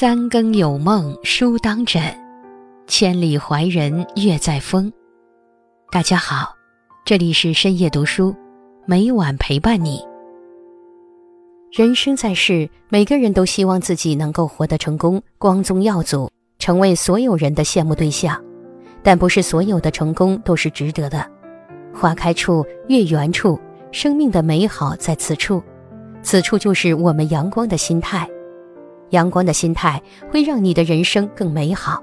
三更有梦书当枕，千里怀人月在风。大家好，这里是深夜读书，每晚陪伴你。人生在世，每个人都希望自己能够活得成功、光宗耀祖，成为所有人的羡慕对象。但不是所有的成功都是值得的。花开处，月圆处，生命的美好在此处，此处就是我们阳光的心态。阳光的心态会让你的人生更美好。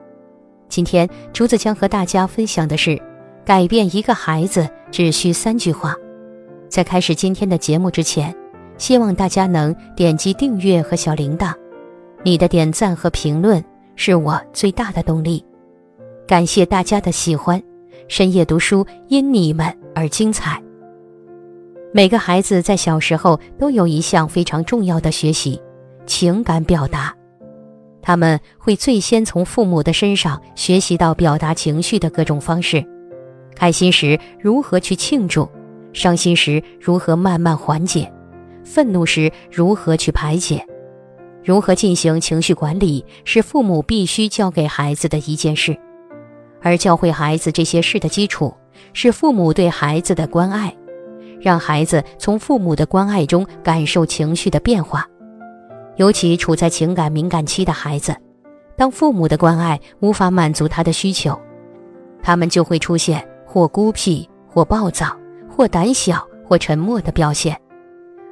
今天，竹子将和大家分享的是：改变一个孩子只需三句话。在开始今天的节目之前，希望大家能点击订阅和小铃铛。你的点赞和评论是我最大的动力。感谢大家的喜欢，深夜读书因你们而精彩。每个孩子在小时候都有一项非常重要的学习。情感表达，他们会最先从父母的身上学习到表达情绪的各种方式：开心时如何去庆祝，伤心时如何慢慢缓解，愤怒时如何去排解。如何进行情绪管理，是父母必须教给孩子的一件事。而教会孩子这些事的基础，是父母对孩子的关爱，让孩子从父母的关爱中感受情绪的变化。尤其处在情感敏感期的孩子，当父母的关爱无法满足他的需求，他们就会出现或孤僻、或暴躁、或胆小、或沉默的表现。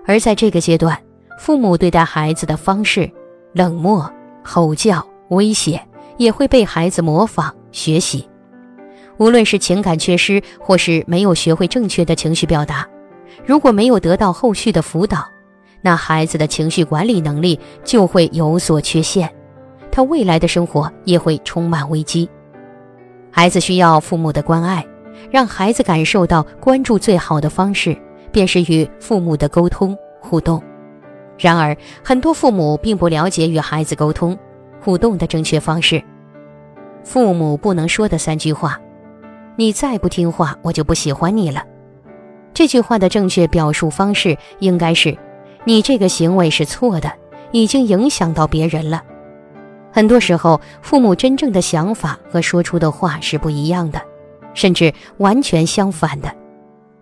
而在这个阶段，父母对待孩子的方式，冷漠、吼叫、威胁，也会被孩子模仿学习。无论是情感缺失，或是没有学会正确的情绪表达，如果没有得到后续的辅导，那孩子的情绪管理能力就会有所缺陷，他未来的生活也会充满危机。孩子需要父母的关爱，让孩子感受到关注最好的方式便是与父母的沟通互动。然而，很多父母并不了解与孩子沟通互动的正确方式。父母不能说的三句话：“你再不听话，我就不喜欢你了。”这句话的正确表述方式应该是。你这个行为是错的，已经影响到别人了。很多时候，父母真正的想法和说出的话是不一样的，甚至完全相反的。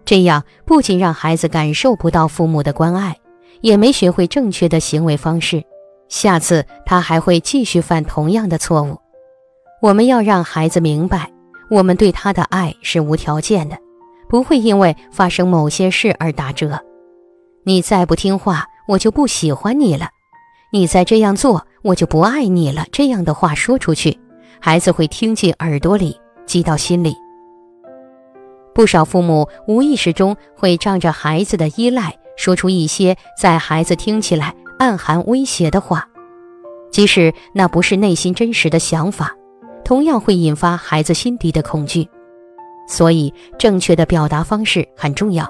这样不仅让孩子感受不到父母的关爱，也没学会正确的行为方式，下次他还会继续犯同样的错误。我们要让孩子明白，我们对他的爱是无条件的，不会因为发生某些事而打折。你再不听话，我就不喜欢你了；你再这样做，我就不爱你了。这样的话说出去，孩子会听进耳朵里，记到心里。不少父母无意识中会仗着孩子的依赖，说出一些在孩子听起来暗含威胁的话，即使那不是内心真实的想法，同样会引发孩子心底的恐惧。所以，正确的表达方式很重要。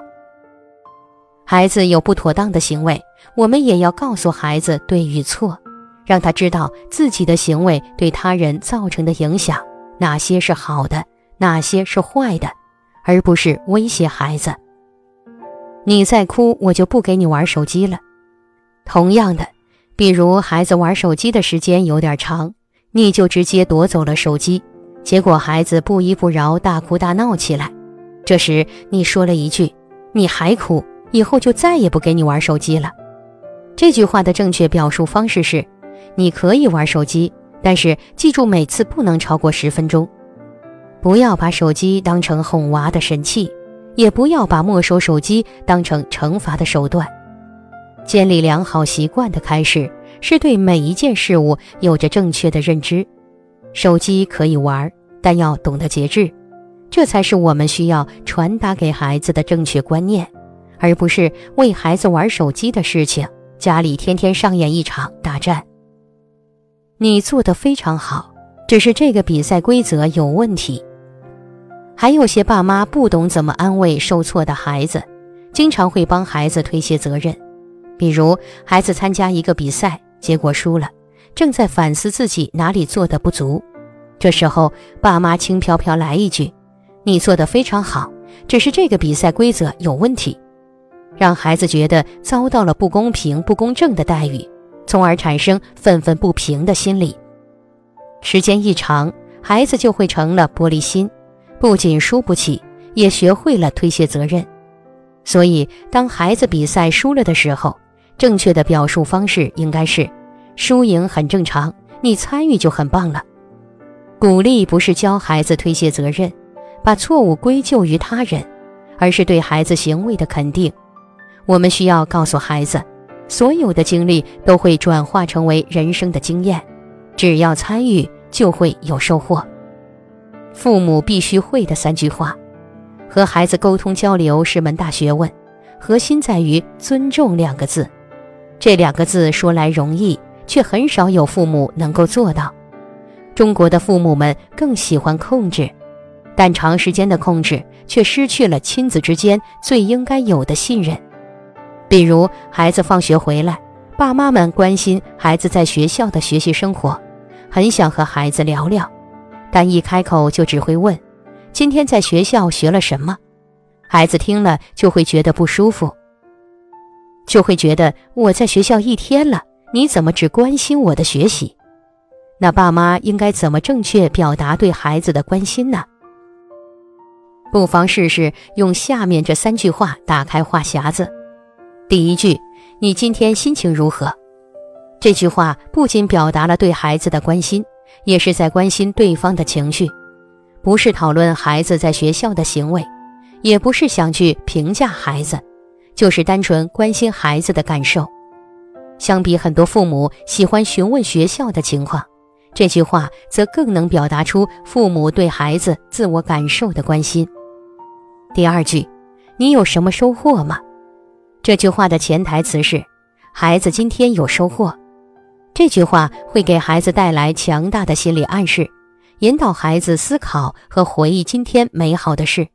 孩子有不妥当的行为，我们也要告诉孩子对与错，让他知道自己的行为对他人造成的影响，哪些是好的，哪些是坏的，而不是威胁孩子。你再哭，我就不给你玩手机了。同样的，比如孩子玩手机的时间有点长，你就直接夺走了手机，结果孩子不依不饶，大哭大闹起来。这时你说了一句：“你还哭？”以后就再也不给你玩手机了。这句话的正确表述方式是：你可以玩手机，但是记住每次不能超过十分钟。不要把手机当成哄娃的神器，也不要把没收手机当成惩罚的手段。建立良好习惯的开始是对每一件事物有着正确的认知。手机可以玩，但要懂得节制，这才是我们需要传达给孩子的正确观念。而不是为孩子玩手机的事情，家里天天上演一场大战。你做的非常好，只是这个比赛规则有问题。还有些爸妈不懂怎么安慰受挫的孩子，经常会帮孩子推卸责任。比如孩子参加一个比赛，结果输了，正在反思自己哪里做的不足，这时候爸妈轻飘飘来一句：“你做的非常好，只是这个比赛规则有问题。”让孩子觉得遭到了不公平、不公正的待遇，从而产生愤愤不平的心理。时间一长，孩子就会成了玻璃心，不仅输不起，也学会了推卸责任。所以，当孩子比赛输了的时候，正确的表述方式应该是：输赢很正常，你参与就很棒了。鼓励不是教孩子推卸责任，把错误归咎于他人，而是对孩子行为的肯定。我们需要告诉孩子，所有的经历都会转化成为人生的经验，只要参与就会有收获。父母必须会的三句话。和孩子沟通交流是门大学问，核心在于“尊重”两个字。这两个字说来容易，却很少有父母能够做到。中国的父母们更喜欢控制，但长时间的控制却失去了亲子之间最应该有的信任。比如，孩子放学回来，爸妈们关心孩子在学校的学习生活，很想和孩子聊聊，但一开口就只会问。今天在学校学了什么？孩子听了就会觉得不舒服，就会觉得我在学校一天了，你怎么只关心我的学习？那爸妈应该怎么正确表达对孩子的关心呢？不妨试试用下面这三句话打开话匣子。第一句：你今天心情如何？这句话不仅表达了对孩子的关心，也是在关心对方的情绪。不是讨论孩子在学校的行为，也不是想去评价孩子，就是单纯关心孩子的感受。相比很多父母喜欢询问学校的情况，这句话则更能表达出父母对孩子自我感受的关心。第二句，你有什么收获吗？这句话的潜台词是，孩子今天有收获。这句话会给孩子带来强大的心理暗示。引导孩子思考和回忆今天美好的事，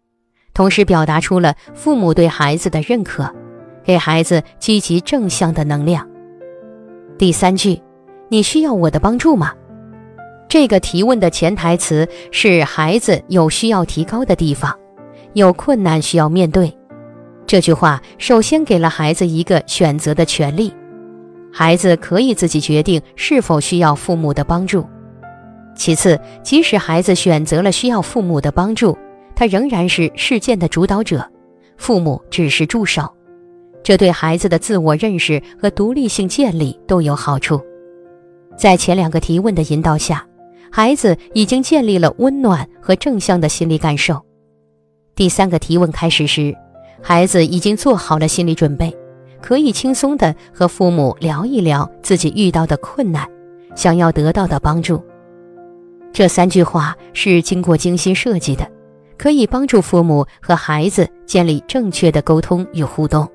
同时表达出了父母对孩子的认可，给孩子积极正向的能量。第三句，你需要我的帮助吗？这个提问的潜台词是孩子有需要提高的地方，有困难需要面对。这句话首先给了孩子一个选择的权利，孩子可以自己决定是否需要父母的帮助。其次，即使孩子选择了需要父母的帮助，他仍然是事件的主导者，父母只是助手。这对孩子的自我认识和独立性建立都有好处。在前两个提问的引导下，孩子已经建立了温暖和正向的心理感受。第三个提问开始时，孩子已经做好了心理准备，可以轻松地和父母聊一聊自己遇到的困难，想要得到的帮助。这三句话是经过精心设计的，可以帮助父母和孩子建立正确的沟通与互动。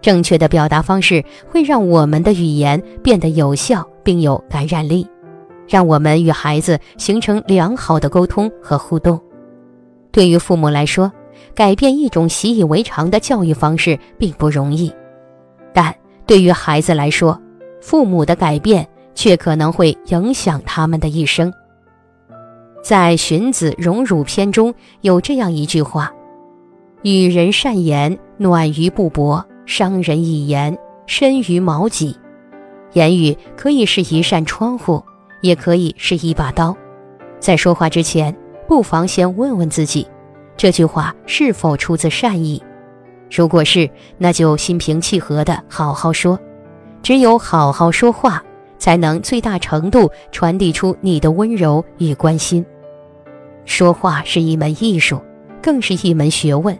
正确的表达方式会让我们的语言变得有效并有感染力，让我们与孩子形成良好的沟通和互动。对于父母来说，改变一种习以为常的教育方式并不容易，但对于孩子来说，父母的改变却可能会影响他们的一生。在《荀子·荣辱篇》中有这样一句话：“与人善言，暖于布帛；伤人以言，深于矛戟。”言语可以是一扇窗户，也可以是一把刀。在说话之前，不妨先问问自己，这句话是否出自善意。如果是，那就心平气和地好好说。只有好好说话。才能最大程度传递出你的温柔与关心。说话是一门艺术，更是一门学问。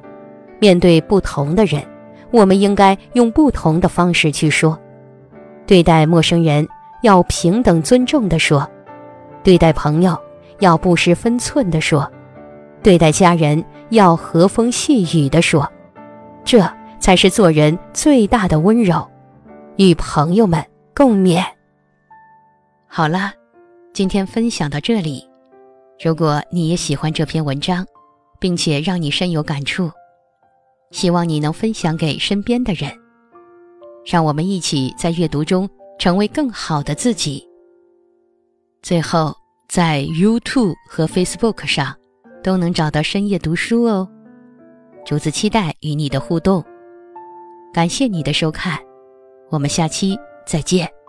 面对不同的人，我们应该用不同的方式去说。对待陌生人要平等尊重地说，对待朋友要不失分寸地说，对待家人要和风细雨地说。这才是做人最大的温柔。与朋友们共勉。好了，今天分享到这里。如果你也喜欢这篇文章，并且让你深有感触，希望你能分享给身边的人，让我们一起在阅读中成为更好的自己。最后，在 YouTube 和 Facebook 上都能找到深夜读书哦。竹子期待与你的互动，感谢你的收看，我们下期再见。